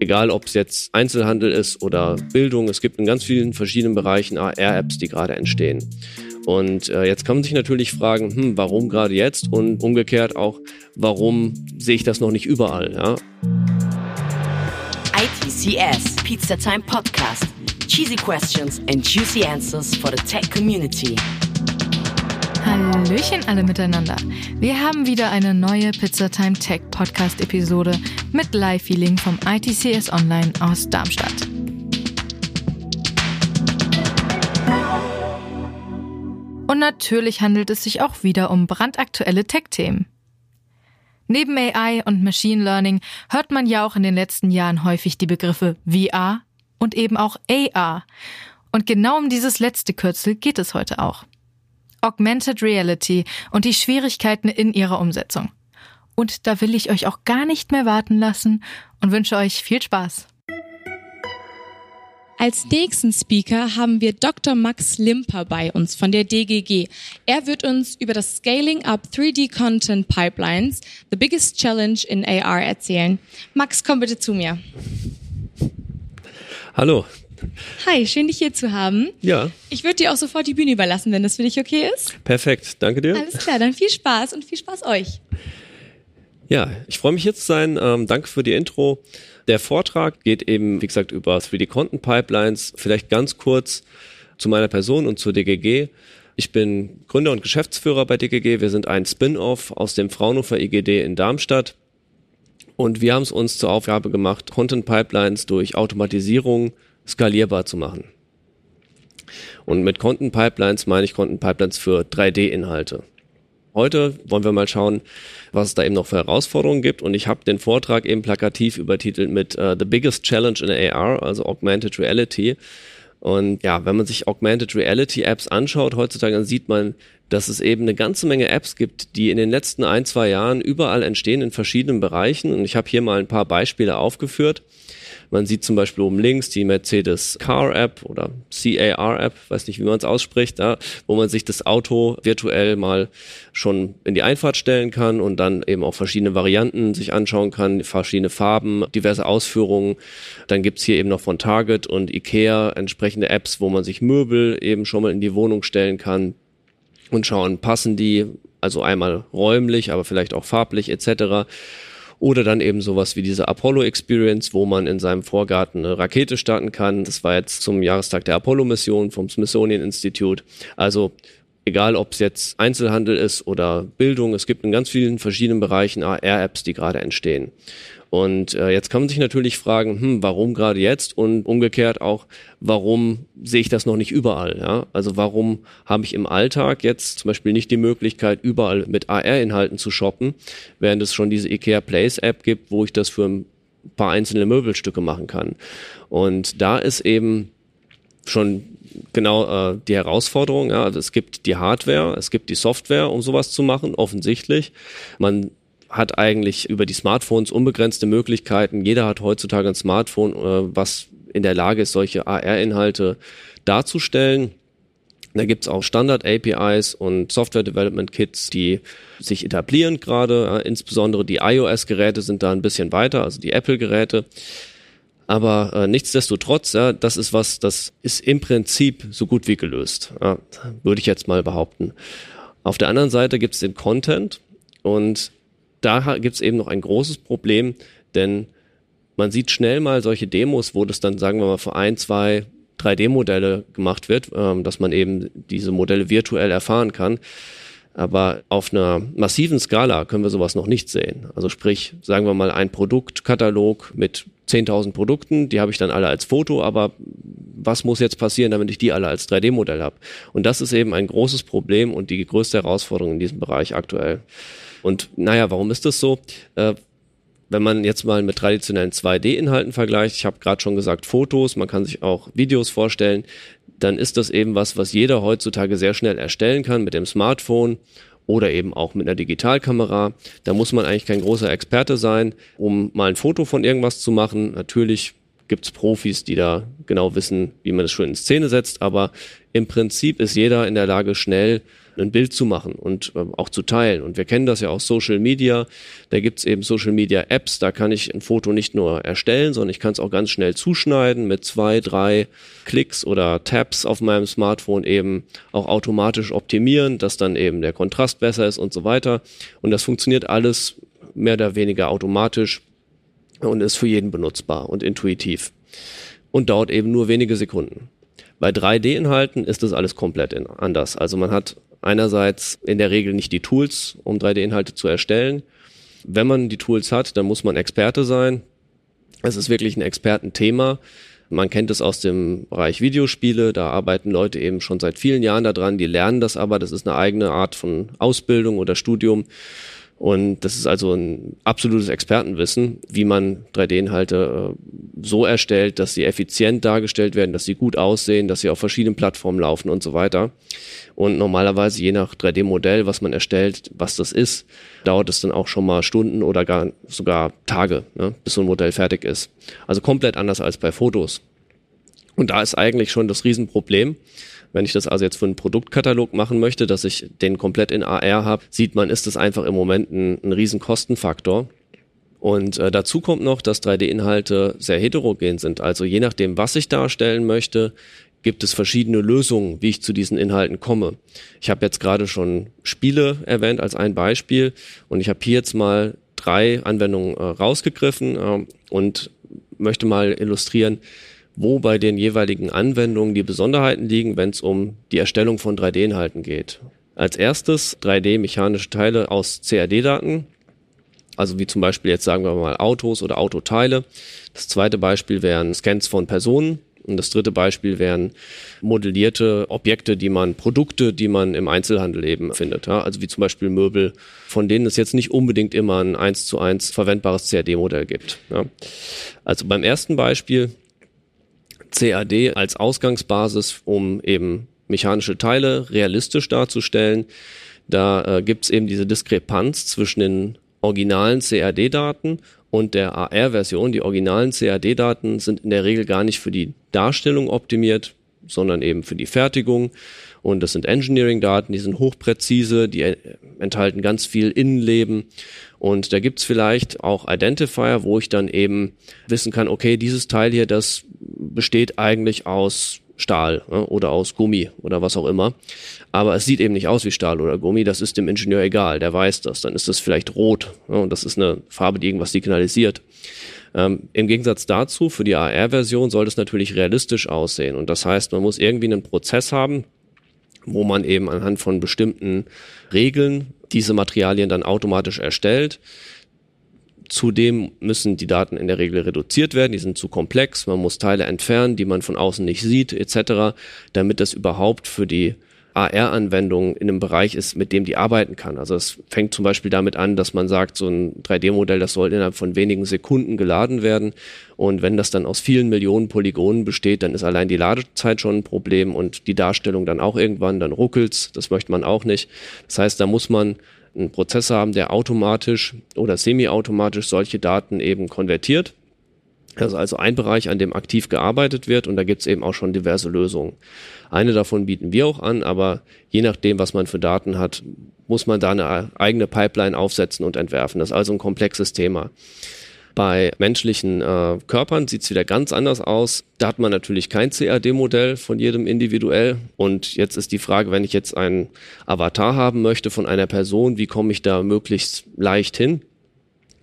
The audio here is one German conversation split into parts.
egal ob es jetzt Einzelhandel ist oder Bildung, es gibt in ganz vielen verschiedenen Bereichen AR-Apps, die gerade entstehen. Und äh, jetzt kann man sich natürlich fragen, hm, warum gerade jetzt und umgekehrt auch, warum sehe ich das noch nicht überall? Ja? ITCS Pizza Time Podcast. Cheesy questions and juicy answers for the tech community. Hallöchen alle miteinander. Wir haben wieder eine neue Pizzatime Tech Podcast Episode mit Live-Feeling vom ITCS Online aus Darmstadt. Und natürlich handelt es sich auch wieder um brandaktuelle Tech-Themen. Neben AI und Machine Learning hört man ja auch in den letzten Jahren häufig die Begriffe VR und eben auch AR. Und genau um dieses letzte Kürzel geht es heute auch. Augmented Reality und die Schwierigkeiten in ihrer Umsetzung. Und da will ich euch auch gar nicht mehr warten lassen und wünsche euch viel Spaß. Als nächsten Speaker haben wir Dr. Max Limper bei uns von der DGG. Er wird uns über das Scaling Up 3D Content Pipelines, the biggest challenge in AR erzählen. Max, komm bitte zu mir. Hallo, Hi, schön dich hier zu haben. Ja. Ich würde dir auch sofort die Bühne überlassen, wenn das für dich okay ist. Perfekt, danke dir. Alles klar, dann viel Spaß und viel Spaß euch. Ja, ich freue mich zu sein. Ähm, danke für die Intro. Der Vortrag geht eben, wie gesagt, über 3D Content Pipelines. Vielleicht ganz kurz zu meiner Person und zur DGG. Ich bin Gründer und Geschäftsführer bei DGG. Wir sind ein Spin-off aus dem Fraunhofer IGD in Darmstadt. Und wir haben es uns zur Aufgabe gemacht, Content Pipelines durch Automatisierung skalierbar zu machen. Und mit Content Pipelines meine ich Content Pipelines für 3D-Inhalte. Heute wollen wir mal schauen, was es da eben noch für Herausforderungen gibt. Und ich habe den Vortrag eben plakativ übertitelt mit uh, The Biggest Challenge in AR, also Augmented Reality. Und ja, wenn man sich Augmented Reality Apps anschaut heutzutage, dann sieht man, dass es eben eine ganze Menge Apps gibt, die in den letzten ein, zwei Jahren überall entstehen in verschiedenen Bereichen. Und ich habe hier mal ein paar Beispiele aufgeführt. Man sieht zum Beispiel oben links die Mercedes Car App oder CAR App, weiß nicht, wie man es ausspricht, ja, wo man sich das Auto virtuell mal schon in die Einfahrt stellen kann und dann eben auch verschiedene Varianten sich anschauen kann, verschiedene Farben, diverse Ausführungen. Dann gibt's hier eben noch von Target und Ikea entsprechende Apps, wo man sich Möbel eben schon mal in die Wohnung stellen kann und schauen, passen die, also einmal räumlich, aber vielleicht auch farblich etc. Oder dann eben sowas wie diese Apollo Experience, wo man in seinem Vorgarten eine Rakete starten kann. Das war jetzt zum Jahrestag der Apollo-Mission vom Smithsonian Institute. Also egal ob es jetzt Einzelhandel ist oder Bildung, es gibt in ganz vielen verschiedenen Bereichen AR-Apps, die gerade entstehen. Und äh, jetzt kann man sich natürlich fragen, hm, warum gerade jetzt und umgekehrt auch, warum sehe ich das noch nicht überall? Ja? Also warum habe ich im Alltag jetzt zum Beispiel nicht die Möglichkeit, überall mit AR-Inhalten zu shoppen, während es schon diese IKEA Place App gibt, wo ich das für ein paar einzelne Möbelstücke machen kann. Und da ist eben schon genau äh, die Herausforderung. Ja, also es gibt die Hardware, es gibt die Software, um sowas zu machen, offensichtlich. Man hat eigentlich über die Smartphones unbegrenzte Möglichkeiten. Jeder hat heutzutage ein Smartphone, äh, was in der Lage ist, solche AR-Inhalte darzustellen. Da gibt's auch Standard-APIs und Software-Development-Kits, die sich etablieren gerade. insbesondere die iOS-Geräte sind da ein bisschen weiter, also die Apple-Geräte. Aber äh, nichtsdestotrotz, ja, das ist was, das ist im Prinzip so gut wie gelöst, ja, würde ich jetzt mal behaupten. Auf der anderen Seite gibt's den Content und da gibt es eben noch ein großes Problem, denn man sieht schnell mal solche Demos, wo das dann, sagen wir mal, für ein, zwei, 3D-Modelle gemacht wird, ähm, dass man eben diese Modelle virtuell erfahren kann. Aber auf einer massiven Skala können wir sowas noch nicht sehen. Also sprich, sagen wir mal, ein Produktkatalog mit 10.000 Produkten, die habe ich dann alle als Foto, aber was muss jetzt passieren, damit ich die alle als 3D-Modell habe? Und das ist eben ein großes Problem und die größte Herausforderung in diesem Bereich aktuell. Und naja, warum ist das so? Äh, wenn man jetzt mal mit traditionellen 2D-Inhalten vergleicht, ich habe gerade schon gesagt Fotos, man kann sich auch Videos vorstellen, dann ist das eben was, was jeder heutzutage sehr schnell erstellen kann mit dem Smartphone oder eben auch mit einer Digitalkamera. Da muss man eigentlich kein großer Experte sein, um mal ein Foto von irgendwas zu machen. Natürlich gibt's Profis, die da genau wissen, wie man das schon in Szene setzt, aber im Prinzip ist jeder in der Lage, schnell ein Bild zu machen und äh, auch zu teilen. Und wir kennen das ja aus Social Media. Da gibt's eben Social Media Apps, da kann ich ein Foto nicht nur erstellen, sondern ich kann es auch ganz schnell zuschneiden mit zwei, drei Klicks oder Tabs auf meinem Smartphone eben auch automatisch optimieren, dass dann eben der Kontrast besser ist und so weiter. Und das funktioniert alles mehr oder weniger automatisch und ist für jeden benutzbar und intuitiv. Und dauert eben nur wenige Sekunden. Bei 3D-Inhalten ist das alles komplett anders. Also man hat einerseits in der Regel nicht die Tools, um 3D-Inhalte zu erstellen. Wenn man die Tools hat, dann muss man Experte sein. Es ist wirklich ein Expertenthema. Man kennt es aus dem Bereich Videospiele, da arbeiten Leute eben schon seit vielen Jahren daran, die lernen das aber, das ist eine eigene Art von Ausbildung oder Studium. Und das ist also ein absolutes Expertenwissen, wie man 3D-Inhalte äh, so erstellt, dass sie effizient dargestellt werden, dass sie gut aussehen, dass sie auf verschiedenen Plattformen laufen und so weiter. Und normalerweise, je nach 3D-Modell, was man erstellt, was das ist, dauert es dann auch schon mal Stunden oder gar sogar Tage, ne, bis so ein Modell fertig ist. Also komplett anders als bei Fotos. Und da ist eigentlich schon das Riesenproblem, wenn ich das also jetzt für einen Produktkatalog machen möchte, dass ich den komplett in AR habe, sieht man, ist das einfach im Moment ein, ein riesen Kostenfaktor. Und äh, dazu kommt noch, dass 3D-Inhalte sehr heterogen sind. Also je nachdem, was ich darstellen möchte, gibt es verschiedene Lösungen, wie ich zu diesen Inhalten komme. Ich habe jetzt gerade schon Spiele erwähnt als ein Beispiel und ich habe hier jetzt mal drei Anwendungen äh, rausgegriffen äh, und möchte mal illustrieren, wo bei den jeweiligen Anwendungen die Besonderheiten liegen, wenn es um die Erstellung von 3D-Inhalten geht. Als erstes 3D-mechanische Teile aus CAD-Daten, also wie zum Beispiel jetzt sagen wir mal Autos oder Autoteile. Das zweite Beispiel wären Scans von Personen. Und das dritte Beispiel wären modellierte Objekte, die man, Produkte, die man im Einzelhandel eben findet. Ja? Also wie zum Beispiel Möbel, von denen es jetzt nicht unbedingt immer ein eins zu eins verwendbares CAD-Modell gibt. Ja? Also beim ersten Beispiel CAD als Ausgangsbasis, um eben mechanische Teile realistisch darzustellen. Da äh, gibt es eben diese Diskrepanz zwischen den originalen CAD-Daten und der AR-Version. Die originalen CAD-Daten sind in der Regel gar nicht für die Darstellung optimiert, sondern eben für die Fertigung. Und das sind Engineering-Daten, die sind hochpräzise, die äh, enthalten ganz viel Innenleben. Und da gibt's vielleicht auch Identifier, wo ich dann eben wissen kann, okay, dieses Teil hier, das besteht eigentlich aus Stahl ne, oder aus Gummi oder was auch immer. Aber es sieht eben nicht aus wie Stahl oder Gummi, das ist dem Ingenieur egal, der weiß das. Dann ist das vielleicht rot ne, und das ist eine Farbe, die irgendwas signalisiert. Ähm, Im Gegensatz dazu, für die AR-Version soll es natürlich realistisch aussehen. Und das heißt, man muss irgendwie einen Prozess haben, wo man eben anhand von bestimmten Regeln diese Materialien dann automatisch erstellt. Zudem müssen die Daten in der Regel reduziert werden, die sind zu komplex, man muss Teile entfernen, die man von außen nicht sieht, etc., damit das überhaupt für die AR-Anwendung in einem Bereich ist, mit dem die arbeiten kann. Also es fängt zum Beispiel damit an, dass man sagt, so ein 3D-Modell, das soll innerhalb von wenigen Sekunden geladen werden. Und wenn das dann aus vielen Millionen Polygonen besteht, dann ist allein die Ladezeit schon ein Problem und die Darstellung dann auch irgendwann, dann ruckelt's. Das möchte man auch nicht. Das heißt, da muss man einen Prozessor haben, der automatisch oder semi-automatisch solche Daten eben konvertiert das ist also ein Bereich, an dem aktiv gearbeitet wird und da gibt es eben auch schon diverse Lösungen. Eine davon bieten wir auch an, aber je nachdem, was man für Daten hat, muss man da eine eigene Pipeline aufsetzen und entwerfen. Das ist also ein komplexes Thema. Bei menschlichen äh, Körpern sieht es wieder ganz anders aus. Da hat man natürlich kein CAD-Modell von jedem individuell. Und jetzt ist die Frage, wenn ich jetzt einen Avatar haben möchte von einer Person, wie komme ich da möglichst leicht hin?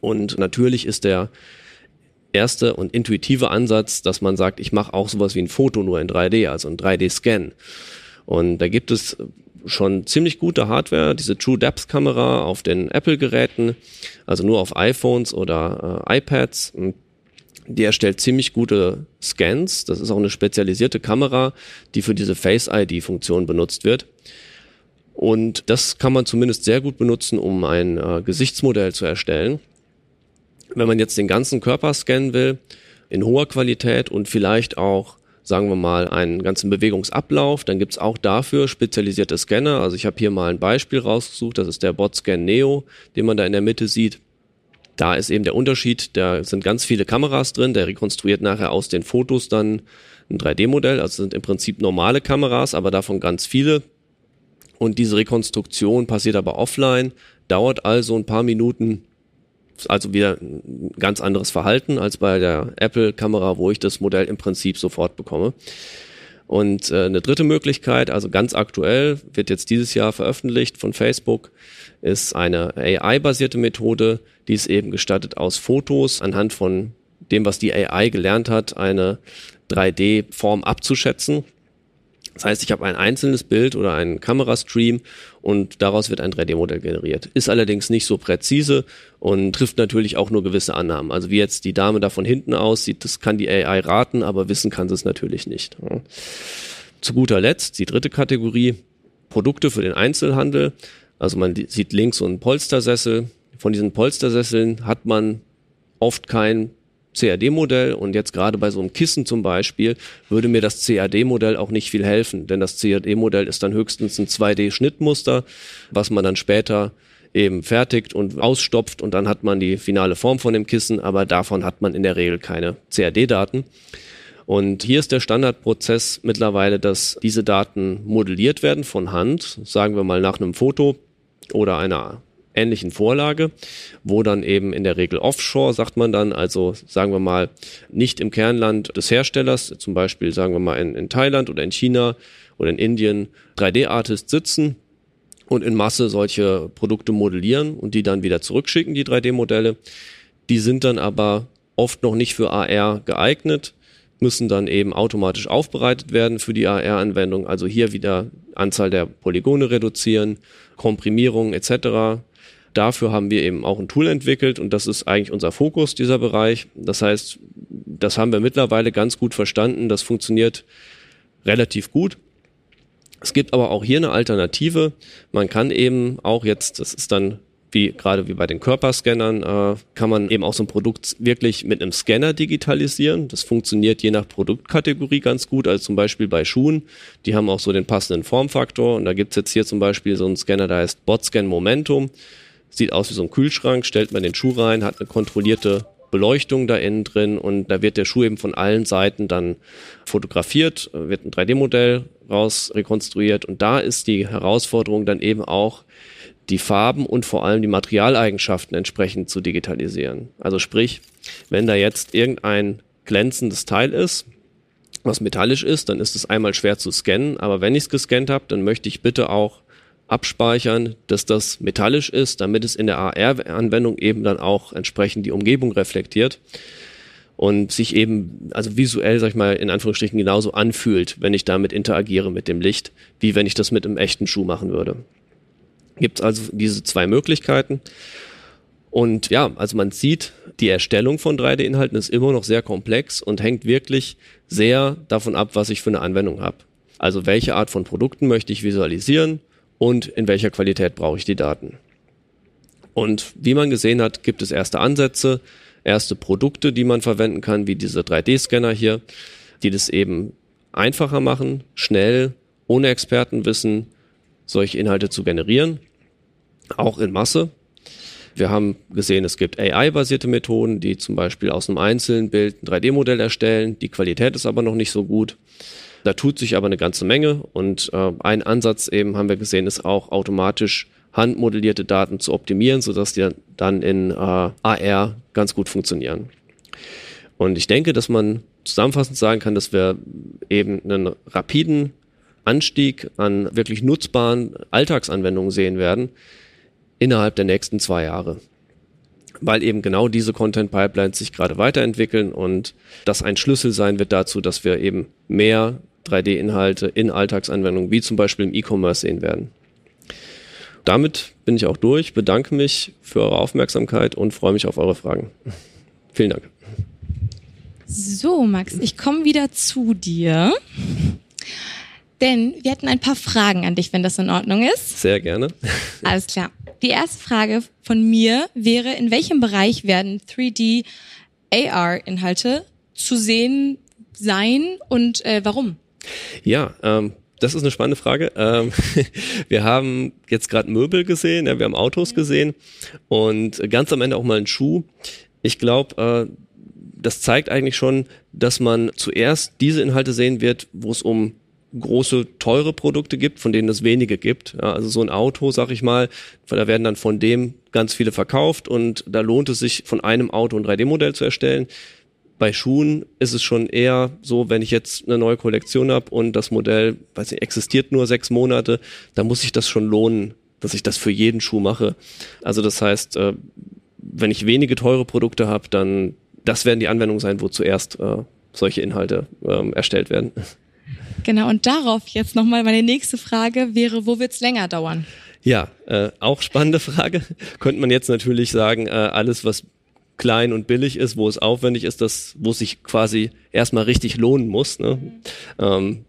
Und natürlich ist der erste und intuitive Ansatz, dass man sagt, ich mache auch sowas wie ein Foto nur in 3D, also ein 3D-Scan. Und da gibt es schon ziemlich gute Hardware, diese True Depth Kamera auf den Apple-Geräten, also nur auf iPhones oder äh, iPads. Die erstellt ziemlich gute Scans. Das ist auch eine spezialisierte Kamera, die für diese Face ID-Funktion benutzt wird. Und das kann man zumindest sehr gut benutzen, um ein äh, Gesichtsmodell zu erstellen. Wenn man jetzt den ganzen Körper scannen will, in hoher Qualität und vielleicht auch, sagen wir mal, einen ganzen Bewegungsablauf, dann gibt's auch dafür spezialisierte Scanner. Also ich habe hier mal ein Beispiel rausgesucht, das ist der BotScan Neo, den man da in der Mitte sieht. Da ist eben der Unterschied, da sind ganz viele Kameras drin, der rekonstruiert nachher aus den Fotos dann ein 3D-Modell, also sind im Prinzip normale Kameras, aber davon ganz viele Und diese Rekonstruktion passiert aber offline, dauert also ein paar Minuten, also wieder ein ganz anderes Verhalten als bei der Apple-Kamera, wo ich das Modell im Prinzip sofort bekomme. Und äh, eine dritte Möglichkeit, also ganz aktuell, wird jetzt dieses Jahr veröffentlicht von Facebook, ist eine AI-basierte Methode, die es eben gestattet, aus Fotos anhand von dem, was die AI gelernt hat, eine 3D-Form abzuschätzen. Das heißt, ich habe ein einzelnes Bild oder einen Kamerastream und daraus wird ein 3D-Modell generiert. Ist allerdings nicht so präzise und trifft natürlich auch nur gewisse Annahmen. Also wie jetzt die Dame da von hinten aussieht, das kann die AI raten, aber wissen kann sie es natürlich nicht. Zu guter Letzt die dritte Kategorie, Produkte für den Einzelhandel. Also man sieht links so einen Polstersessel. Von diesen Polstersesseln hat man oft kein CAD-Modell und jetzt gerade bei so einem Kissen zum Beispiel würde mir das CAD-Modell auch nicht viel helfen, denn das CAD-Modell ist dann höchstens ein 2D-Schnittmuster, was man dann später eben fertigt und ausstopft und dann hat man die finale Form von dem Kissen, aber davon hat man in der Regel keine CAD-Daten. Und hier ist der Standardprozess mittlerweile, dass diese Daten modelliert werden von Hand, sagen wir mal nach einem Foto oder einer ähnlichen Vorlage, wo dann eben in der Regel offshore, sagt man dann, also sagen wir mal nicht im Kernland des Herstellers, zum Beispiel sagen wir mal in, in Thailand oder in China oder in Indien, 3D-Artists sitzen und in Masse solche Produkte modellieren und die dann wieder zurückschicken, die 3D-Modelle. Die sind dann aber oft noch nicht für AR geeignet, müssen dann eben automatisch aufbereitet werden für die AR-Anwendung. Also hier wieder Anzahl der Polygone reduzieren, Komprimierung etc. Dafür haben wir eben auch ein Tool entwickelt und das ist eigentlich unser Fokus, dieser Bereich. Das heißt, das haben wir mittlerweile ganz gut verstanden. Das funktioniert relativ gut. Es gibt aber auch hier eine Alternative. Man kann eben auch jetzt, das ist dann wie gerade wie bei den Körperscannern, äh, kann man eben auch so ein Produkt wirklich mit einem Scanner digitalisieren. Das funktioniert je nach Produktkategorie ganz gut, also zum Beispiel bei Schuhen. Die haben auch so den passenden Formfaktor und da gibt's jetzt hier zum Beispiel so einen Scanner, der heißt BotScan Momentum. Sieht aus wie so ein Kühlschrank, stellt man den Schuh rein, hat eine kontrollierte Beleuchtung da innen drin und da wird der Schuh eben von allen Seiten dann fotografiert, wird ein 3D-Modell raus rekonstruiert und da ist die Herausforderung dann eben auch, die Farben und vor allem die Materialeigenschaften entsprechend zu digitalisieren. Also sprich, wenn da jetzt irgendein glänzendes Teil ist, was metallisch ist, dann ist es einmal schwer zu scannen, aber wenn ich es gescannt habe, dann möchte ich bitte auch abspeichern, dass das metallisch ist, damit es in der AR-Anwendung eben dann auch entsprechend die Umgebung reflektiert und sich eben, also visuell, sag ich mal, in Anführungsstrichen genauso anfühlt, wenn ich damit interagiere mit dem Licht, wie wenn ich das mit einem echten Schuh machen würde. Gibt es also diese zwei Möglichkeiten. Und ja, also man sieht, die Erstellung von 3D-Inhalten ist immer noch sehr komplex und hängt wirklich sehr davon ab, was ich für eine Anwendung habe. Also welche Art von Produkten möchte ich visualisieren, und in welcher Qualität brauche ich die Daten. Und wie man gesehen hat, gibt es erste Ansätze, erste Produkte, die man verwenden kann, wie diese 3D-Scanner hier, die das eben einfacher machen, schnell, ohne Expertenwissen, solche Inhalte zu generieren, auch in Masse. Wir haben gesehen, es gibt AI-basierte Methoden, die zum Beispiel aus einem einzelnen Bild ein 3D-Modell erstellen. Die Qualität ist aber noch nicht so gut. Da tut sich aber eine ganze Menge und äh, ein Ansatz eben haben wir gesehen, ist auch automatisch handmodellierte Daten zu optimieren, sodass die dann in äh, AR ganz gut funktionieren. Und ich denke, dass man zusammenfassend sagen kann, dass wir eben einen rapiden Anstieg an wirklich nutzbaren Alltagsanwendungen sehen werden innerhalb der nächsten zwei Jahre. Weil eben genau diese Content Pipelines sich gerade weiterentwickeln und das ein Schlüssel sein wird dazu, dass wir eben mehr 3D-Inhalte in Alltagsanwendungen wie zum Beispiel im E-Commerce sehen werden. Damit bin ich auch durch, bedanke mich für eure Aufmerksamkeit und freue mich auf eure Fragen. Vielen Dank. So, Max, ich komme wieder zu dir. Denn wir hätten ein paar Fragen an dich, wenn das in Ordnung ist. Sehr gerne. Alles klar. Die erste Frage von mir wäre, in welchem Bereich werden 3D AR-Inhalte zu sehen sein und äh, warum? Ja, ähm, das ist eine spannende Frage. Ähm, wir haben jetzt gerade Möbel gesehen, ja, wir haben Autos gesehen und ganz am Ende auch mal einen Schuh. Ich glaube, äh, das zeigt eigentlich schon, dass man zuerst diese Inhalte sehen wird, wo es um große, teure Produkte gibt, von denen es wenige gibt. Ja, also so ein Auto, sag ich mal, da werden dann von dem ganz viele verkauft und da lohnt es sich, von einem Auto ein 3D-Modell zu erstellen. Bei Schuhen ist es schon eher so, wenn ich jetzt eine neue Kollektion habe und das Modell, weiß nicht, existiert nur sechs Monate, da muss sich das schon lohnen, dass ich das für jeden Schuh mache. Also das heißt, äh, wenn ich wenige teure Produkte habe, dann das werden die Anwendungen sein, wo zuerst äh, solche Inhalte ähm, erstellt werden. Genau, und darauf jetzt nochmal meine nächste Frage wäre, wo wird's länger dauern? Ja, äh, auch spannende Frage. Könnte man jetzt natürlich sagen, äh, alles, was klein und billig ist, wo es aufwendig ist, das, wo es sich quasi erstmal richtig lohnen muss. Ne? Mhm. Ähm,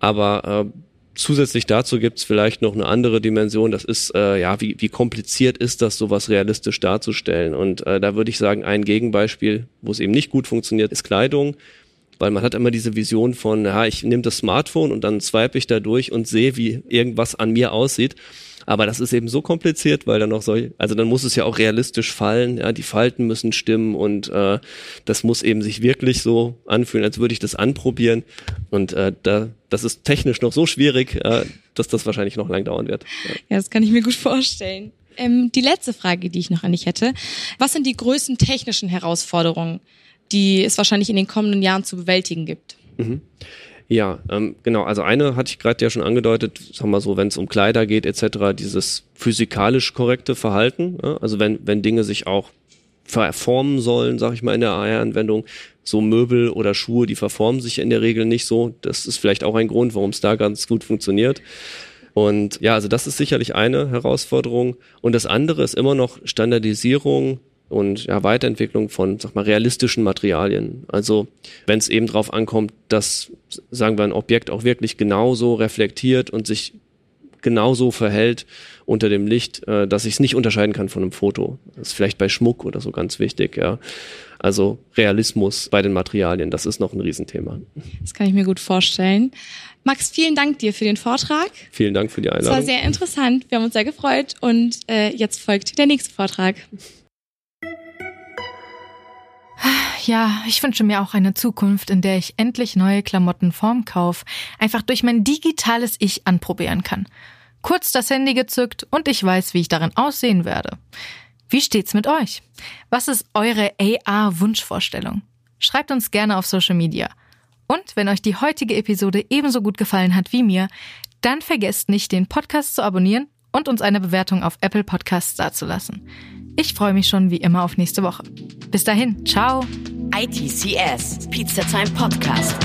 aber äh, zusätzlich dazu gibt's vielleicht noch eine andere Dimension. Das ist, äh, ja, wie, wie kompliziert ist das, sowas realistisch darzustellen? Und äh, da würde ich sagen, ein Gegenbeispiel, wo es eben nicht gut funktioniert, ist Kleidung weil man hat immer diese Vision von, ja, ich nehme das Smartphone und dann swipe ich da durch und sehe, wie irgendwas an mir aussieht. Aber das ist eben so kompliziert, weil dann noch so, also dann muss es ja auch realistisch fallen, ja, die Falten müssen stimmen und äh, das muss eben sich wirklich so anfühlen, als würde ich das anprobieren. Und äh, da, das ist technisch noch so schwierig, äh, dass das wahrscheinlich noch lang dauern wird. Ja, ja das kann ich mir gut vorstellen. Ähm, die letzte Frage, die ich noch an dich hätte. Was sind die größten technischen Herausforderungen, die es wahrscheinlich in den kommenden Jahren zu bewältigen gibt. Mhm. Ja, ähm, genau. Also eine hatte ich gerade ja schon angedeutet, sagen wir so, wenn es um Kleider geht etc., dieses physikalisch korrekte Verhalten. Ja? Also wenn wenn Dinge sich auch verformen sollen, sage ich mal in der AR-Anwendung, so Möbel oder Schuhe, die verformen sich in der Regel nicht so. Das ist vielleicht auch ein Grund, warum es da ganz gut funktioniert. Und ja, also das ist sicherlich eine Herausforderung. Und das andere ist immer noch Standardisierung und ja, Weiterentwicklung von, sag mal, realistischen Materialien. Also wenn es eben darauf ankommt, dass, sagen wir, ein Objekt auch wirklich genauso reflektiert und sich genauso verhält unter dem Licht, äh, dass ich es nicht unterscheiden kann von einem Foto. Das ist vielleicht bei Schmuck oder so ganz wichtig, ja. Also Realismus bei den Materialien, das ist noch ein Riesenthema. Das kann ich mir gut vorstellen. Max, vielen Dank dir für den Vortrag. Vielen Dank für die Einladung. Es war sehr interessant. Wir haben uns sehr gefreut und äh, jetzt folgt der nächste Vortrag. Ja, ich wünsche mir auch eine Zukunft, in der ich endlich neue Klamotten vorm Kauf einfach durch mein digitales Ich anprobieren kann. Kurz das Handy gezückt und ich weiß, wie ich darin aussehen werde. Wie steht's mit euch? Was ist eure AR-Wunschvorstellung? Schreibt uns gerne auf Social Media. Und wenn euch die heutige Episode ebenso gut gefallen hat wie mir, dann vergesst nicht, den Podcast zu abonnieren und uns eine Bewertung auf Apple Podcasts dazulassen. Ich freue mich schon wie immer auf nächste Woche. Bis dahin, ciao. ITCS, Pizza Time Podcast.